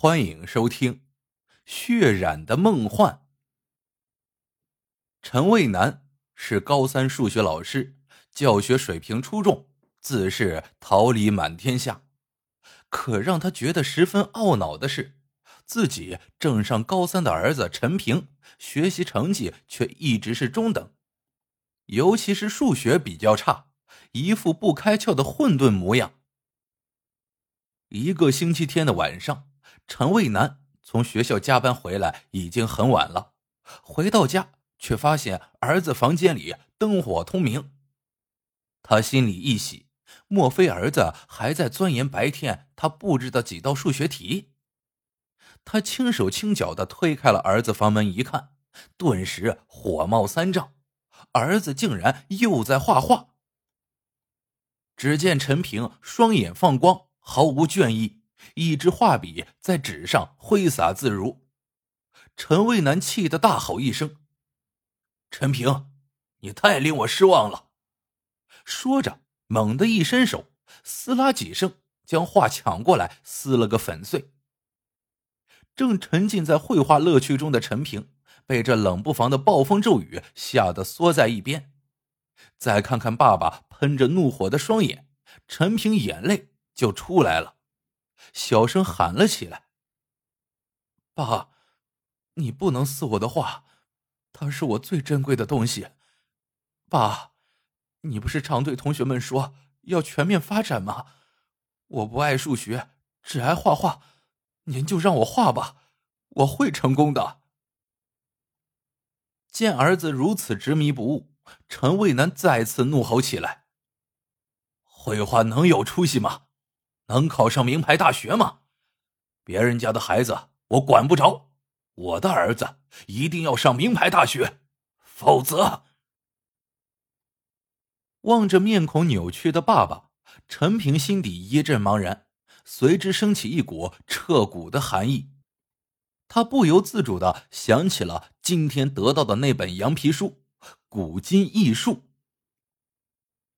欢迎收听《血染的梦幻》。陈卫南是高三数学老师，教学水平出众，自是桃李满天下。可让他觉得十分懊恼的是，自己正上高三的儿子陈平，学习成绩却一直是中等，尤其是数学比较差，一副不开窍的混沌模样。一个星期天的晚上。陈卫南从学校加班回来已经很晚了，回到家却发现儿子房间里灯火通明。他心里一喜，莫非儿子还在钻研白天他布置的几道数学题？他轻手轻脚的推开了儿子房门，一看，顿时火冒三丈，儿子竟然又在画画。只见陈平双眼放光，毫无倦意。一支画笔在纸上挥洒自如，陈卫南气得大吼一声：“陈平，你太令我失望了！”说着，猛地一伸手，撕拉几声，将画抢过来，撕了个粉碎。正沉浸在绘画乐趣中的陈平，被这冷不防的暴风骤雨吓得缩在一边。再看看爸爸喷着怒火的双眼，陈平眼泪就出来了。小声喊了起来：“爸，你不能撕我的画，它是我最珍贵的东西。爸，你不是常对同学们说要全面发展吗？我不爱数学，只爱画画，您就让我画吧，我会成功的。”见儿子如此执迷不悟，陈卫南再次怒吼起来：“绘画能有出息吗？”能考上名牌大学吗？别人家的孩子我管不着，我的儿子一定要上名牌大学，否则……望着面孔扭曲的爸爸，陈平心底一阵茫然，随之升起一股彻骨的寒意。他不由自主的想起了今天得到的那本羊皮书《古今异术》，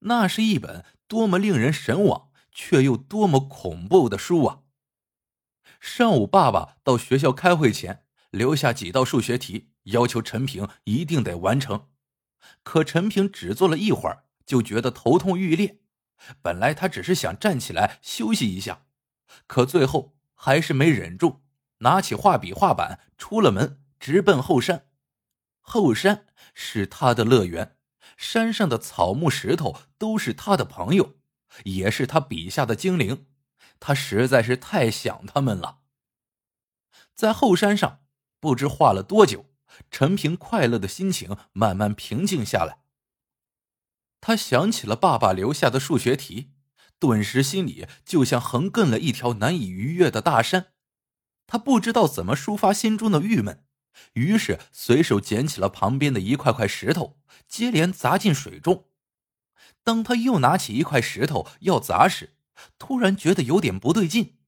那是一本多么令人神往！却又多么恐怖的书啊！上午，爸爸到学校开会前留下几道数学题，要求陈平一定得完成。可陈平只做了一会儿，就觉得头痛欲裂。本来他只是想站起来休息一下，可最后还是没忍住，拿起画笔、画板，出了门，直奔后山。后山是他的乐园，山上的草木、石头都是他的朋友。也是他笔下的精灵，他实在是太想他们了。在后山上，不知画了多久，陈平快乐的心情慢慢平静下来。他想起了爸爸留下的数学题，顿时心里就像横亘了一条难以逾越的大山。他不知道怎么抒发心中的郁闷，于是随手捡起了旁边的一块块石头，接连砸进水中。当他又拿起一块石头要砸时，突然觉得有点不对劲。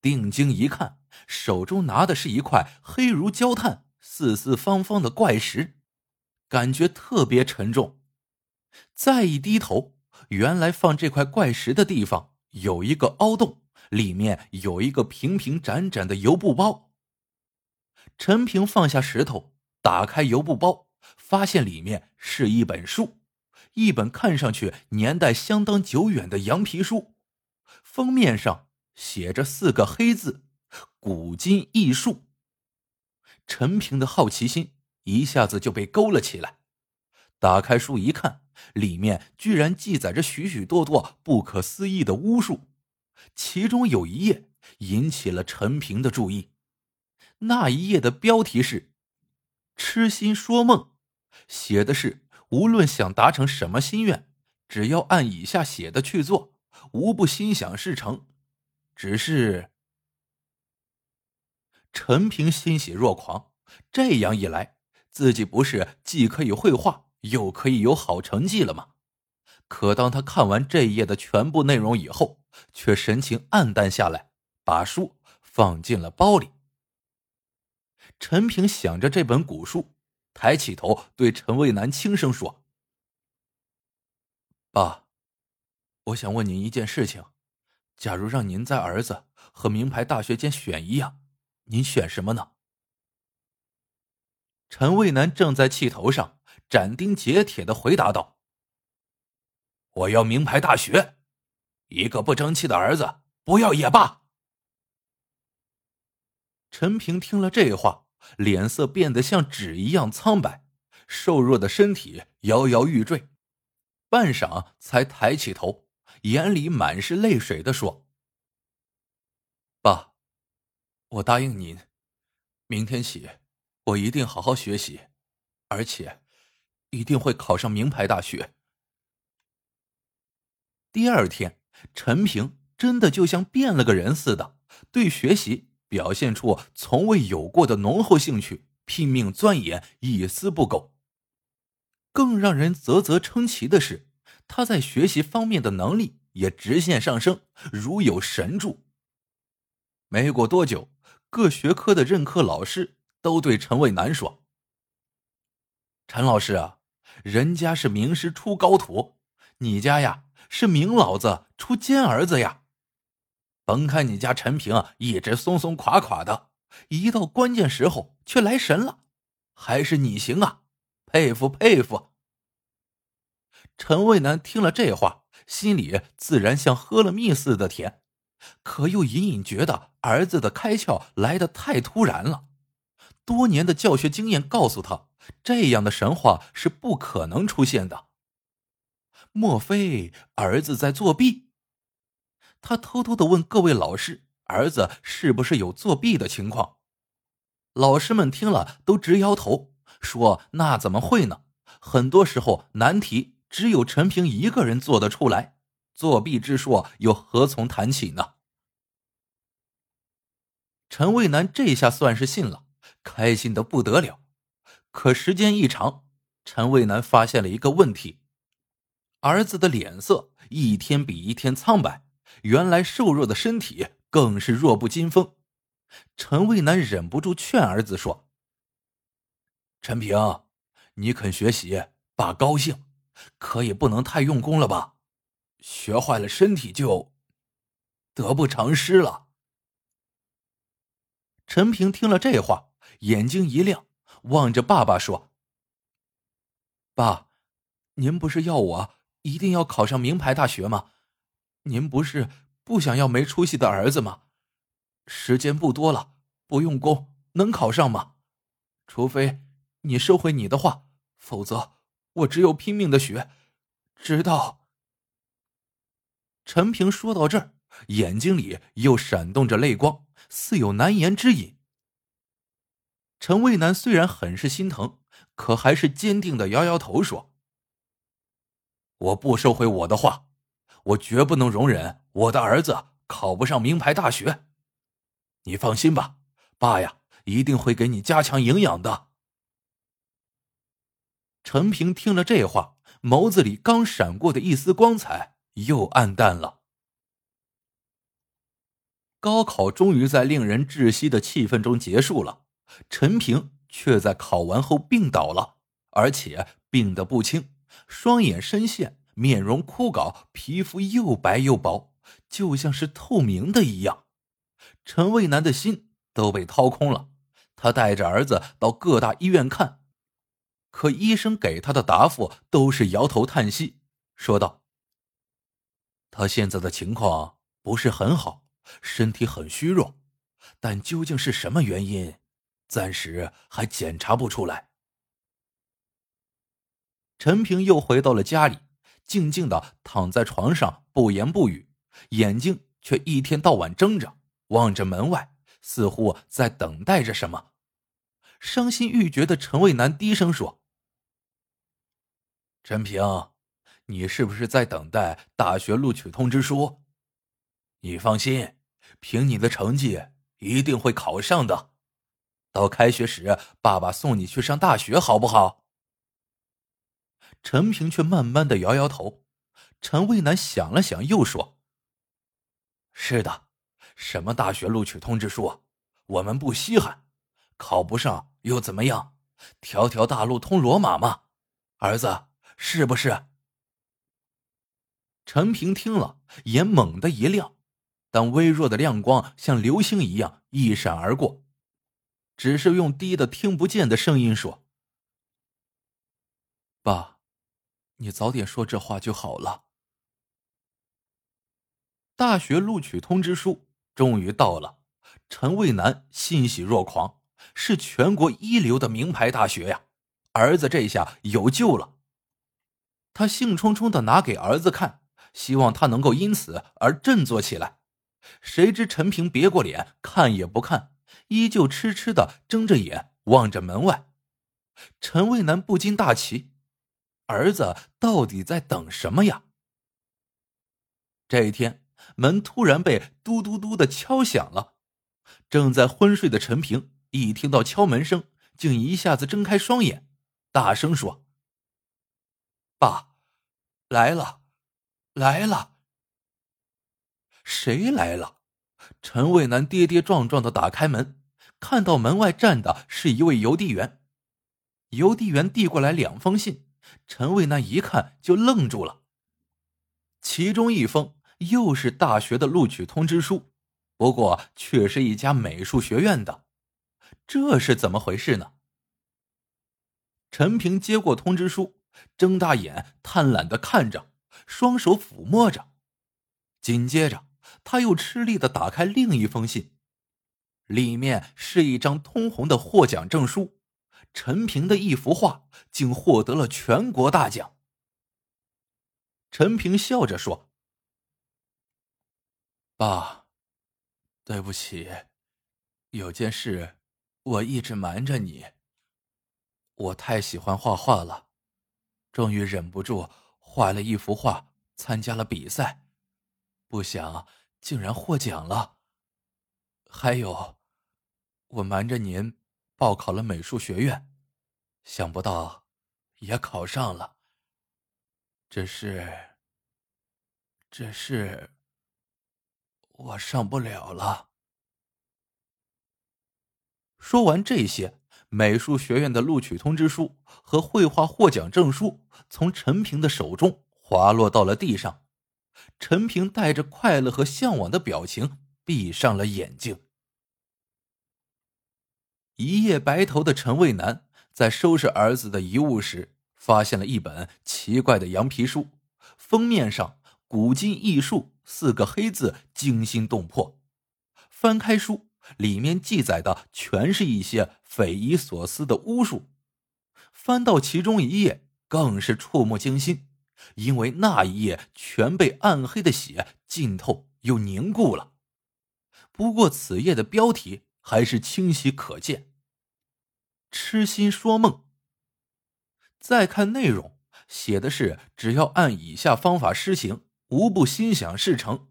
定睛一看，手中拿的是一块黑如焦炭、四四方方的怪石，感觉特别沉重。再一低头，原来放这块怪石的地方有一个凹洞，里面有一个平平展展的油布包。陈平放下石头，打开油布包，发现里面是一本书。一本看上去年代相当久远的羊皮书，封面上写着四个黑字“古今异术”。陈平的好奇心一下子就被勾了起来，打开书一看，里面居然记载着许许多多不可思议的巫术，其中有一页引起了陈平的注意，那一页的标题是“痴心说梦”，写的是。无论想达成什么心愿，只要按以下写的去做，无不心想事成。只是陈平欣喜若狂，这样一来，自己不是既可以绘画，又可以有好成绩了吗？可当他看完这一页的全部内容以后，却神情黯淡下来，把书放进了包里。陈平想着这本古书。抬起头，对陈卫南轻声说：“爸，我想问您一件事情，假如让您在儿子和名牌大学间选一样，您选什么呢？”陈卫南正在气头上，斩钉截铁的回答道：“我要名牌大学，一个不争气的儿子不要也罢。”陈平听了这话，脸色变得像纸一样苍白，瘦弱的身体摇摇欲坠，半晌才抬起头，眼里满是泪水的说：“爸，我答应您，明天起。”我一定好好学习，而且一定会考上名牌大学。第二天，陈平真的就像变了个人似的，对学习表现出从未有过的浓厚兴趣，拼命钻研，一丝不苟。更让人啧啧称奇的是，他在学习方面的能力也直线上升，如有神助。没过多久，各学科的任课老师。都对陈卫南说：“陈老师啊，人家是名师出高徒，你家呀是名老子出尖儿子呀。甭看你家陈平啊一直松松垮垮的，一到关键时候却来神了，还是你行啊，佩服佩服。”陈卫南听了这话，心里自然像喝了蜜似的甜，可又隐隐觉得儿子的开窍来得太突然了。多年的教学经验告诉他，这样的神话是不可能出现的。莫非儿子在作弊？他偷偷的问各位老师：“儿子是不是有作弊的情况？”老师们听了都直摇头，说：“那怎么会呢？很多时候难题只有陈平一个人做得出来，作弊之说又何从谈起呢？”陈卫南这下算是信了。开心的不得了，可时间一长，陈卫南发现了一个问题：儿子的脸色一天比一天苍白，原来瘦弱的身体更是弱不禁风。陈卫南忍不住劝儿子说：“陈平，你肯学习，爸高兴，可也不能太用功了吧？学坏了身体就得不偿失了。”陈平听了这话。眼睛一亮，望着爸爸说：“爸，您不是要我一定要考上名牌大学吗？您不是不想要没出息的儿子吗？时间不多了，不用功能考上吗？除非你收回你的话，否则我只有拼命的学，直到……”陈平说到这儿，眼睛里又闪动着泪光，似有难言之隐。陈卫南虽然很是心疼，可还是坚定的摇摇头说：“我不收回我的话，我绝不能容忍我的儿子考不上名牌大学。你放心吧，爸呀，一定会给你加强营养的。”陈平听了这话，眸子里刚闪过的一丝光彩又暗淡了。高考终于在令人窒息的气氛中结束了。陈平却在考完后病倒了，而且病得不轻，双眼深陷，面容枯槁，皮肤又白又薄，就像是透明的一样。陈卫南的心都被掏空了。他带着儿子到各大医院看，可医生给他的答复都是摇头叹息，说道：“他现在的情况不是很好，身体很虚弱，但究竟是什么原因？”暂时还检查不出来。陈平又回到了家里，静静的躺在床上，不言不语，眼睛却一天到晚睁着，望着门外，似乎在等待着什么。伤心欲绝的陈卫南低声说：“陈平，你是不是在等待大学录取通知书？你放心，凭你的成绩，一定会考上的。”到开学时，爸爸送你去上大学，好不好？陈平却慢慢的摇摇头。陈卫南想了想，又说：“是的，什么大学录取通知书，我们不稀罕。考不上又怎么样？条条大路通罗马嘛，儿子，是不是？”陈平听了，眼猛地一亮，但微弱的亮光像流星一样一闪而过，只是用低的听不见的声音说：“爸，你早点说这话就好了。”大学录取通知书终于到了，陈卫南欣喜若狂，是全国一流的名牌大学呀！儿子这下有救了。他兴冲冲的拿给儿子看，希望他能够因此而振作起来。谁知陈平别过脸，看也不看，依旧痴痴的睁着眼望着门外。陈卫南不禁大奇：儿子到底在等什么呀？这一天，门突然被嘟嘟嘟的敲响了。正在昏睡的陈平一听到敲门声，竟一下子睁开双眼，大声说：“爸，来了，来了。”谁来了？陈卫南跌跌撞撞的打开门，看到门外站的是一位邮递员。邮递员递过来两封信，陈卫南一看就愣住了。其中一封又是大学的录取通知书，不过却是一家美术学院的，这是怎么回事呢？陈平接过通知书，睁大眼贪婪的看着，双手抚摸着，紧接着。他又吃力的打开另一封信，里面是一张通红的获奖证书，陈平的一幅画竟获得了全国大奖。陈平笑着说：“爸，对不起，有件事我一直瞒着你。我太喜欢画画了，终于忍不住画了一幅画，参加了比赛。”不想竟然获奖了。还有，我瞒着您报考了美术学院，想不到也考上了。只是，只是我上不了了。说完这些，美术学院的录取通知书和绘画获奖证书从陈平的手中滑落到了地上。陈平带着快乐和向往的表情闭上了眼睛。一夜白头的陈卫南在收拾儿子的遗物时，发现了一本奇怪的羊皮书，封面上“古今异术”四个黑字惊心动魄。翻开书，里面记载的全是一些匪夷所思的巫术。翻到其中一页，更是触目惊心。因为那一页全被暗黑的血浸透又凝固了。不过此页的标题还是清晰可见：“痴心说梦。”再看内容，写的是只要按以下方法施行，无不心想事成，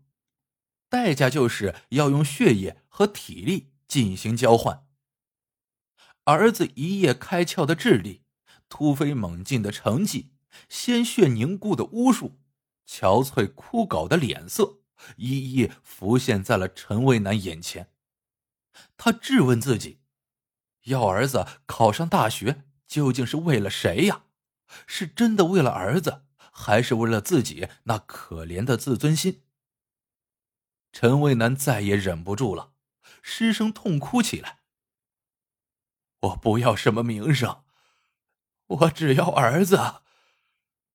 代价就是要用血液和体力进行交换。儿子一夜开窍的智力，突飞猛进的成绩。鲜血凝固的巫术，憔悴枯槁的脸色，一一浮现在了陈卫南眼前。他质问自己：要儿子考上大学，究竟是为了谁呀？是真的为了儿子，还是为了自己那可怜的自尊心？陈卫南再也忍不住了，失声痛哭起来：“我不要什么名声，我只要儿子。”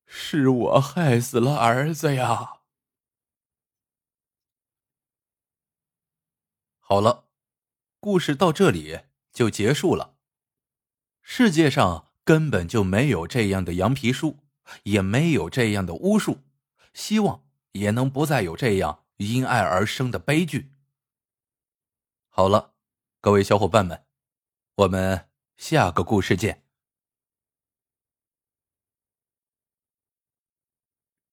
是我害死了儿子呀！好了，故事到这里就结束了。世界上根本就没有这样的羊皮书，也没有这样的巫术，希望也能不再有这样因爱而生的悲剧。好了，各位小伙伴们，我们下个故事见。